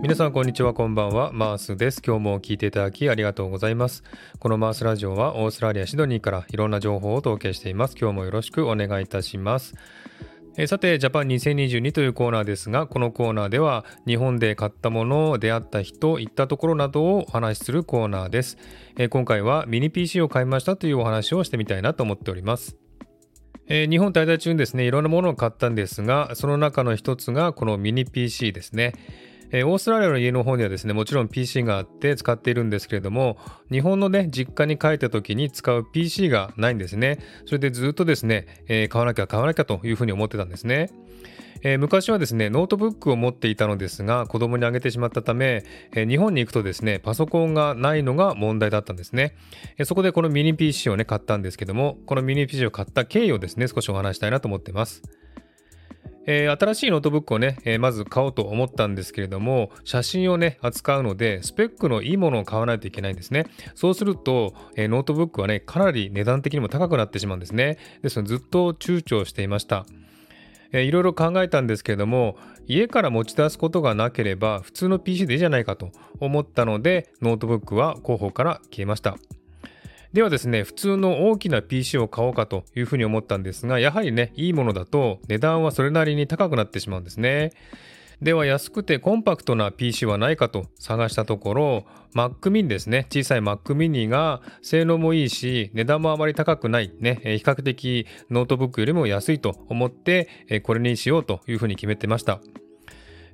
皆さんこんにちはこんばんは。マースです。今日も聞いていただきありがとうございます。このマースラジオはオーストラリアシドニーからいろんな情報をお届けしています。今日もよろしくお願いいたします。えさて、ジャパン2022というコーナーですが、このコーナーでは日本で買ったもの、出会った人、行ったところなどをお話しするコーナーです。え今回はミニ PC を買いましたというお話をしてみたいなと思っております。え日本滞在中にですね、いろんなものを買ったんですが、その中の一つがこのミニ PC ですね。えー、オーストラリアの家の方にはですね、もちろん PC があって使っているんですけれども、日本のね、実家に帰った時に使う PC がないんですね。それでずっとですね、えー、買わなきゃ買わなきゃというふうに思ってたんですね。えー、昔はですね、ノートブックを持っていたのですが、子供にあげてしまったため、えー、日本に行くとですね、パソコンがないのが問題だったんですね。えー、そこでこのミニ PC をね、買ったんですけども、このミニ PC を買った経緯をですね、少しお話したいなと思ってます。えー、新しいノートブックをね、えー、まず買おうと思ったんですけれども、写真をね、扱うので、スペックのいいものを買わないといけないんですね。そうすると、えー、ノートブックはね、かなり値段的にも高くなってしまうんですね。ですので、ずっと躊躇していました。えー、いろいろ考えたんですけれども、家から持ち出すことがなければ、普通の PC でいいじゃないかと思ったので、ノートブックは候補から消えました。ではですね、普通の大きな PC を買おうかというふうに思ったんですが、やはりね、いいものだと値段はそれなりに高くなってしまうんですね。では安くてコンパクトな PC はないかと探したところ Mac mini ですね。小さい Mac mini が性能もいいし値段もあまり高くないね。比較的ノートブックよりも安いと思ってこれにしようというふうに決めてました。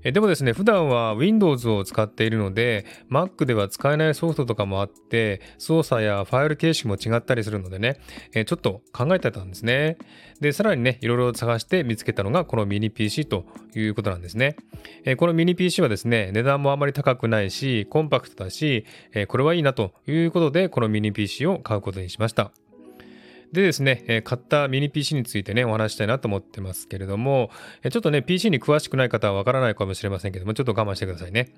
えでもですね、普段は Windows を使っているので、Mac では使えないソフトとかもあって、操作やファイル形式も違ったりするのでね、えちょっと考えてたんですね。で、さらにね、いろいろ探して見つけたのがこのミニ PC ということなんですね。えこのミニ PC はですね、値段もあまり高くないし、コンパクトだし、えこれはいいなということで、このミニ PC を買うことにしました。でですね、え買ったミニ PC についてね、お話したいなと思ってますけれども、えちょっとね、PC に詳しくない方はわからないかもしれませんけども、ちょっと我慢してくださいね。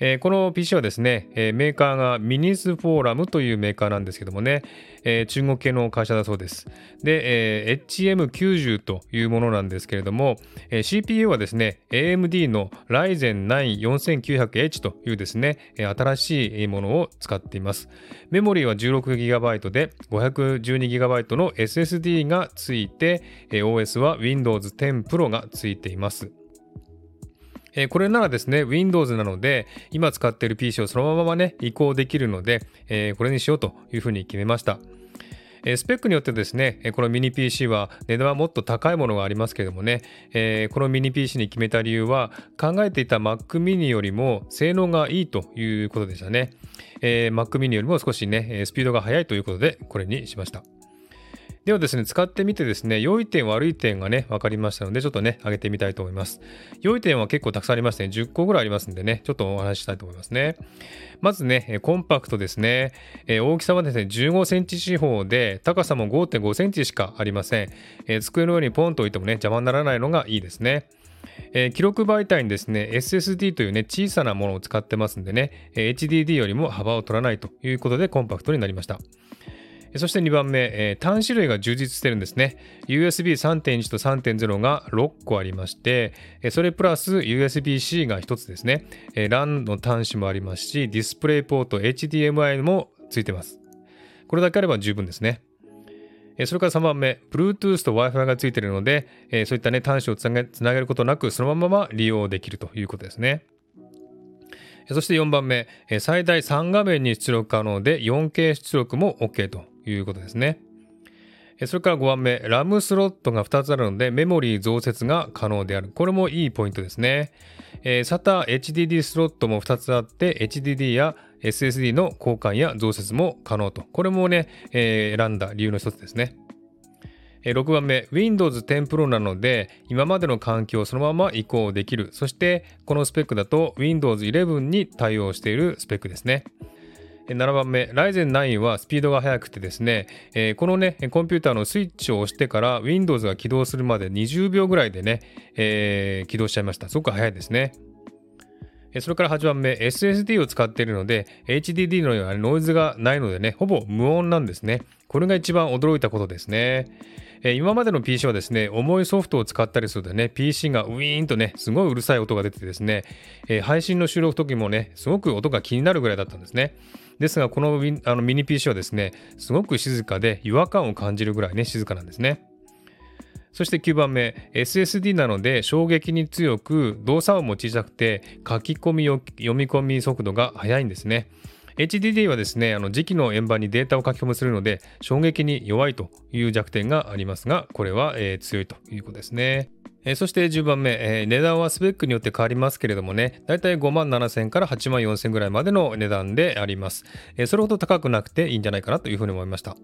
えー、この PC はですね、えー、メーカーがミニスフォーラムというメーカーなんですけどもね、えー、中国系の会社だそうです。で、え HM90 というものなんですけれども、え CPU はですね、AMD の Ryzen 9 4900H というですね、新しいものを使っています。メモリーは 16GB で 512GB の SSD がついて、OS は Windows 10 Pro がついています。えー、これならですね、Windows なので、今使っている PC をそのままね、移行できるので、えー、これにしようというふうに決めました。え、スペックによってですね、このミニ PC は値段はもっと高いものがありますけれどもね、えー、このミニ PC に決めた理由は、考えていた Mac mini よりも性能がいいということでしたね。えー、Mac mini よりも少しね、スピードが速いということで、これにしました。ではですね、使ってみてですね、良い点、悪い点がね、分かりましたので、ちょっとね、上げてみたいと思います。良い点は結構たくさんありましてね、10個ぐらいありますんでね、ちょっとお話ししたいと思いますね。まずね、コンパクトですね。え大きさはですね、15センチ四方で、高さも5.5センチしかありません。え机の上にポンと置いてもね、邪魔にならないのがいいですね。えー、記録媒体にですね、SSD というね、小さなものを使ってますんでね、HDD よりも幅を取らないということでコンパクトになりました。そして2番目、えー、端子類が充実してるんですね。USB3.1 と3.0が6個ありまして、それプラス USB-C が1つですね。LAN の端子もありますし、ディスプレイポート、HDMI もついてます。これだけあれば十分ですね。それから3番目、Bluetooth と Wi-Fi がついているので、そういったね、端子をつなげることなく、そのまま利用できるということですね。そして4番目、最大3画面に出力可能で 4K 出力も OK ということですね。それから5番目、RAM スロットが2つあるのでメモリー増設が可能である。これもいいポイントですね。えー、SATA HDD スロットも2つあって HDD や SSD の交換や増設も可能と。これもね、えー、選んだ理由の一つですね。6番目、Windows 10 Pro なので、今までの環境をそのまま移行できる。そして、このスペックだと Windows 11に対応しているスペックですね。7番目、Ryzen 9はスピードが速くてですね、えー、このね、コンピューターのスイッチを押してから Windows が起動するまで20秒ぐらいでね、えー、起動しちゃいました。すごく速いですね。それから8番目、SSD を使っているので、HDD のようなノイズがないのでね、ほぼ無音なんですね。これが一番驚いたことですね。今までの PC はですね、重いソフトを使ったりするとね、PC がウィーンとね、すごいうるさい音が出てですね、配信の収録時もね、すごく音が気になるぐらいだったんですね。ですが、このあのミニ PC はですね、すごく静かで違和感を感じるぐらいね、静かなんですね。そして9番目、SSD なので衝撃に強く、動作音も小さくて、書き込み、読み込み速度が速いんですね。HDD はですね、あの磁気の円盤にデータを書き込むするので、衝撃に弱いという弱点がありますが、これは、えー、強いということですね。えー、そして10番目、えー、値段はスペックによって変わりますけれどもね、だいたい5万7000から8万4000ぐらいまでの値段であります。え、それほど高くなくていいんじゃないかなというふうに思いました。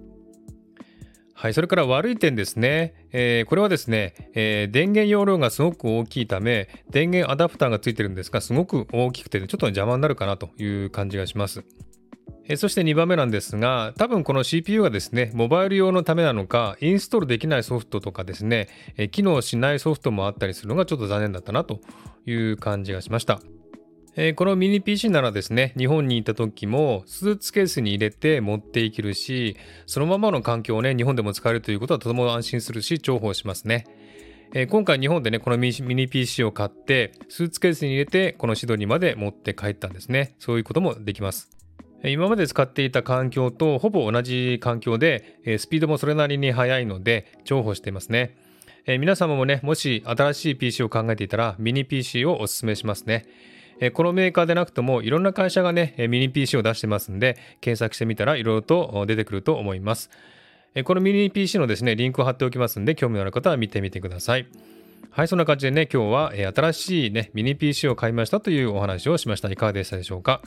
はい、それから悪い点ですね。えー、これはですね、えー、電源容量がすごく大きいため、電源アダプターがついてるんですが、すごく大きくて、ちょっと邪魔になるかなという感じがします。えー、そして2番目なんですが、多分この CPU がですね、モバイル用のためなのか、インストールできないソフトとかですね、え機能しないソフトもあったりするのがちょっと残念だったなという感じがしました。えー、このミニ PC ならですね、日本に行った時もスーツケースに入れて持っていけるし、そのままの環境をね、日本でも使えるということはとても安心するし、重宝しますね。えー、今回日本でね、このミニ PC を買って、スーツケースに入れて、このシドニーまで持って帰ったんですね。そういうこともできます。今まで使っていた環境とほぼ同じ環境で、スピードもそれなりに速いので重宝していますね。皆様もね、もし新しい PC を考えていたらミニ PC をお勧めしますね。えこのメーカーでなくてもいろんな会社がね、ミニ PC を出してますんで、検索してみたらいろいろと出てくると思います。えこのミニ PC のですね、リンクを貼っておきますんで、興味のある方は見てみてください。はい、そんな感じでね、今日はえ新しいね、ミニ PC を買いましたというお話をしました。いかがでしたでしょうか？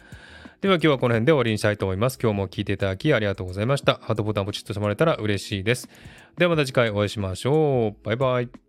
では今日はこの辺で終わりにしたいと思います。今日も聞いていただきありがとうございました。ハートボタンポチッとしてもらえたら嬉しいです。ではまた次回お会いしましょう。バイバイ。